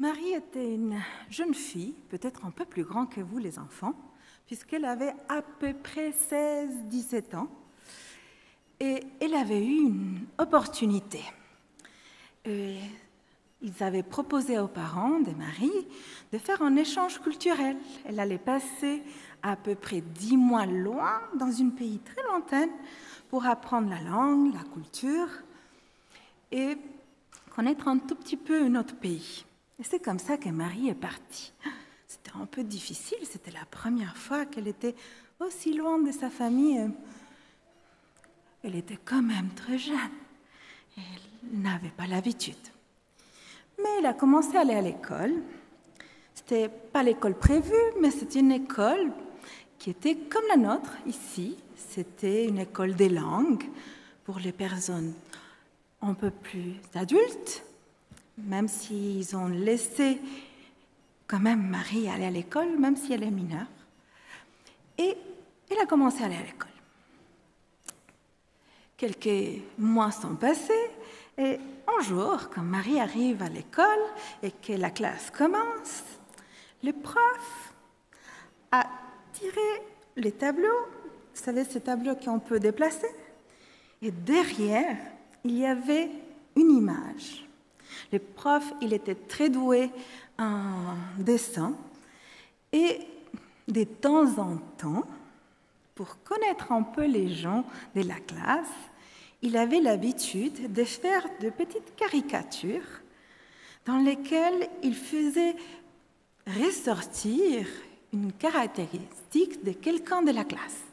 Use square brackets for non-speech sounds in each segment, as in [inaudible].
Marie était une jeune fille, peut-être un peu plus grande que vous les enfants, puisqu'elle avait à peu près 16-17 ans. Et elle avait eu une opportunité. Ils avaient proposé aux parents de Marie de faire un échange culturel. Elle allait passer à peu près dix mois loin, dans un pays très lointain, pour apprendre la langue, la culture et connaître un tout petit peu notre pays. Et c'est comme ça que Marie est partie. C'était un peu difficile, c'était la première fois qu'elle était aussi loin de sa famille. Elle était quand même très jeune. Elle n'avait pas l'habitude. Mais elle a commencé à aller à l'école. C'était pas l'école prévue, mais c'était une école qui était comme la nôtre ici. C'était une école des langues pour les personnes un peu plus adultes, même s'ils ont laissé quand même Marie aller à l'école, même si elle est mineure. Et elle a commencé à aller à l'école. Quelques mois sont passés et un jour, quand Marie arrive à l'école et que la classe commence, le prof a tiré les tableaux, vous savez, ces tableaux qu'on peut déplacer, et derrière, il y avait une image. Le prof, il était très doué en dessin et de temps en temps, pour connaître un peu les gens de la classe, il avait l'habitude de faire de petites caricatures dans lesquelles il faisait ressortir une caractéristique de quelqu'un de la classe.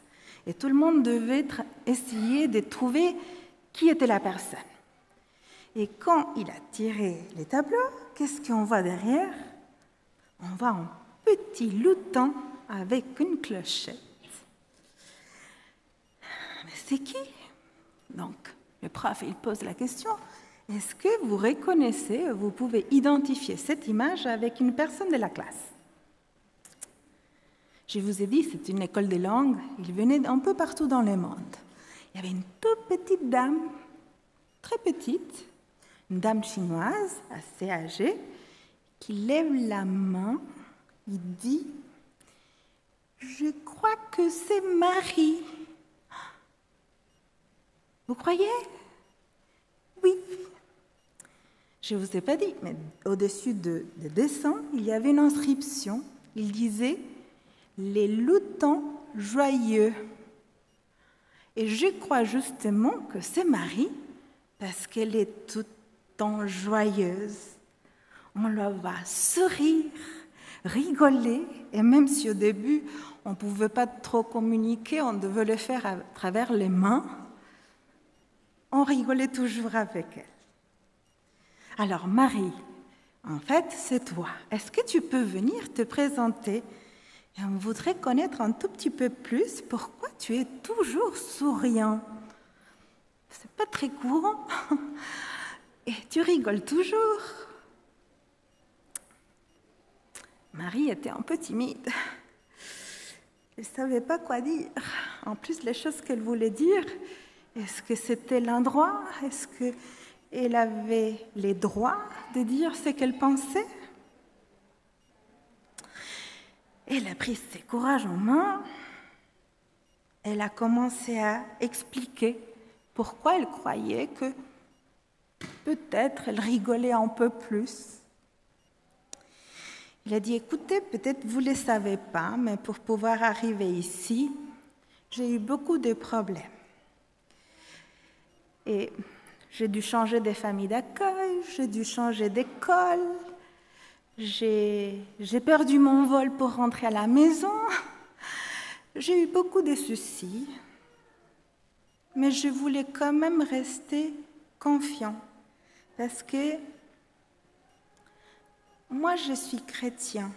Et tout le monde devait essayer de trouver qui était la personne. Et quand il a tiré les tableaux, qu'est-ce qu'on voit derrière? On voit un petit louton avec une clochette. Mais c'est qui? Donc, le prof, il pose la question, est-ce que vous reconnaissez, vous pouvez identifier cette image avec une personne de la classe? Je vous ai dit, c'est une école de langue, il venait un peu partout dans le monde. Il y avait une toute petite dame, très petite, une dame chinoise assez âgée, qui lève la main, il dit, je crois que c'est Marie. Vous croyez? Oui. Je ne vous ai pas dit, mais au-dessus de, de dessin, il y avait une inscription. Il disait Les loutons joyeux. Et je crois justement que c'est Marie, parce qu'elle est tout le temps joyeuse. On la voit sourire, rigoler, et même si au début on ne pouvait pas trop communiquer, on devait le faire à travers les mains, on rigolait toujours avec elle. Alors Marie, en fait, c'est toi. Est-ce que tu peux venir te présenter? Et on voudrait connaître un tout petit peu plus pourquoi tu es toujours souriant. C'est pas très courant. [laughs] Et tu rigoles toujours. Marie était un peu timide. Elle ne savait pas quoi dire. En plus, les choses qu'elle voulait dire, est-ce que c'était l'endroit? Est-ce qu'elle avait les droits de dire ce qu'elle pensait? Elle a pris ses courages en main. Elle a commencé à expliquer pourquoi elle croyait que peut-être elle rigolait un peu plus. Il a dit, écoutez, peut-être vous ne le savez pas, mais pour pouvoir arriver ici, j'ai eu beaucoup de problèmes. Et j'ai dû changer de famille d'accueil, j'ai dû changer d'école, j'ai perdu mon vol pour rentrer à la maison, [laughs] j'ai eu beaucoup de soucis, mais je voulais quand même rester confiant parce que moi je suis chrétien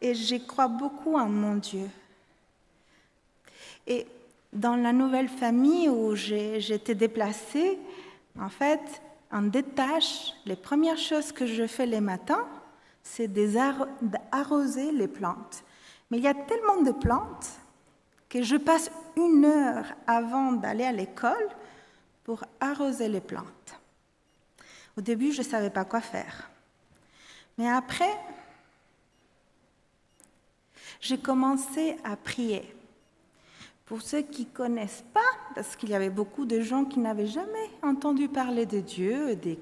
et je crois beaucoup en mon Dieu. Et dans la nouvelle famille où j'étais déplacée, en fait, en détache, les premières choses que je fais les matins, c'est d'arroser les plantes. Mais il y a tellement de plantes que je passe une heure avant d'aller à l'école pour arroser les plantes. Au début, je ne savais pas quoi faire. Mais après, j'ai commencé à prier. Pour ceux qui ne connaissent pas, parce qu'il y avait beaucoup de gens qui n'avaient jamais entendu parler de Dieu, des,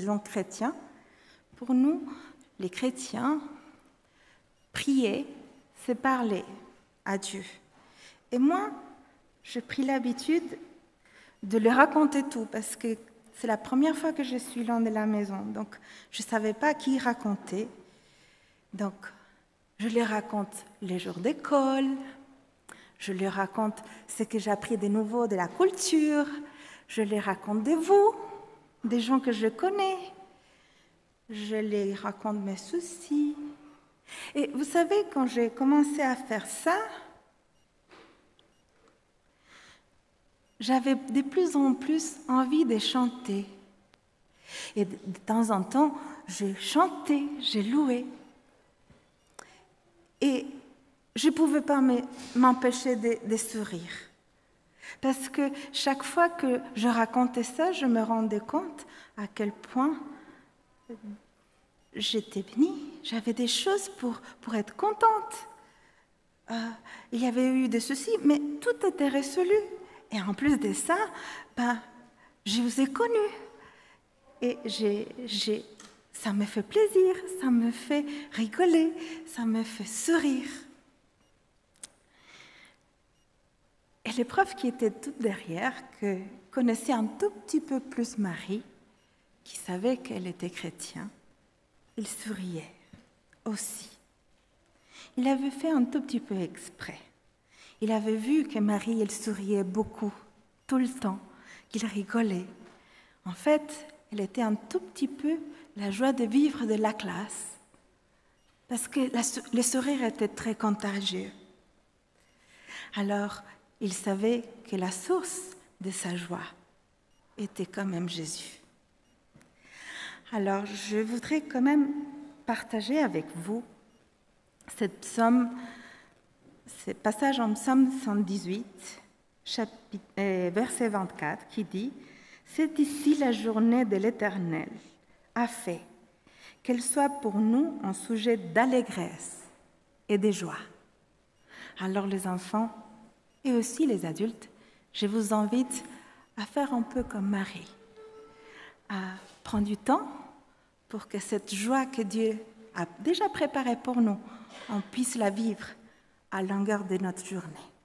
gens chrétiens, pour nous, les chrétiens, prier, c'est parler à Dieu. Et moi, j'ai pris l'habitude de leur raconter tout, parce que c'est la première fois que je suis loin de la maison. Donc, je ne savais pas qui raconter. Donc, je leur raconte les jours d'école, je leur raconte ce que j'ai appris de nouveau de la culture. Je les raconte de vous, des gens que je connais. Je les raconte mes soucis. Et vous savez, quand j'ai commencé à faire ça, j'avais de plus en plus envie de chanter. Et de temps en temps, j'ai chanté, j'ai loué. Et je ne pouvais pas m'empêcher de, sourire. Parce que chaque fois que je racontais ça, je me rendais compte à quel point j'étais bénie. J'avais des choses pour, pour être contente. Euh, il y avait eu des soucis, mais tout était résolu. Et en plus de ça, ben, je vous ai connu. Et j'ai, ça me fait plaisir, ça me fait rigoler, ça me fait sourire. Et les profs qui étaient toutes derrière, que connaissaient un tout petit peu plus Marie, qui savait qu'elle était chrétienne, ils souriaient aussi. Il avait fait un tout petit peu exprès. Il avait vu que Marie, elle souriait beaucoup, tout le temps, qu'il rigolait. En fait, elle était un tout petit peu la joie de vivre de la classe, parce que le sourire était très contagieux. Alors, il savait que la source de sa joie était quand même Jésus. Alors, je voudrais quand même partager avec vous cette psaume, ce passage en psaume 118, chapitre, euh, verset 24, qui dit C'est ici la journée de l'Éternel, a fait, qu'elle soit pour nous un sujet d'allégresse et de joie. Alors, les enfants, et aussi les adultes, je vous invite à faire un peu comme Marie, à prendre du temps pour que cette joie que Dieu a déjà préparée pour nous, on puisse la vivre à longueur de notre journée.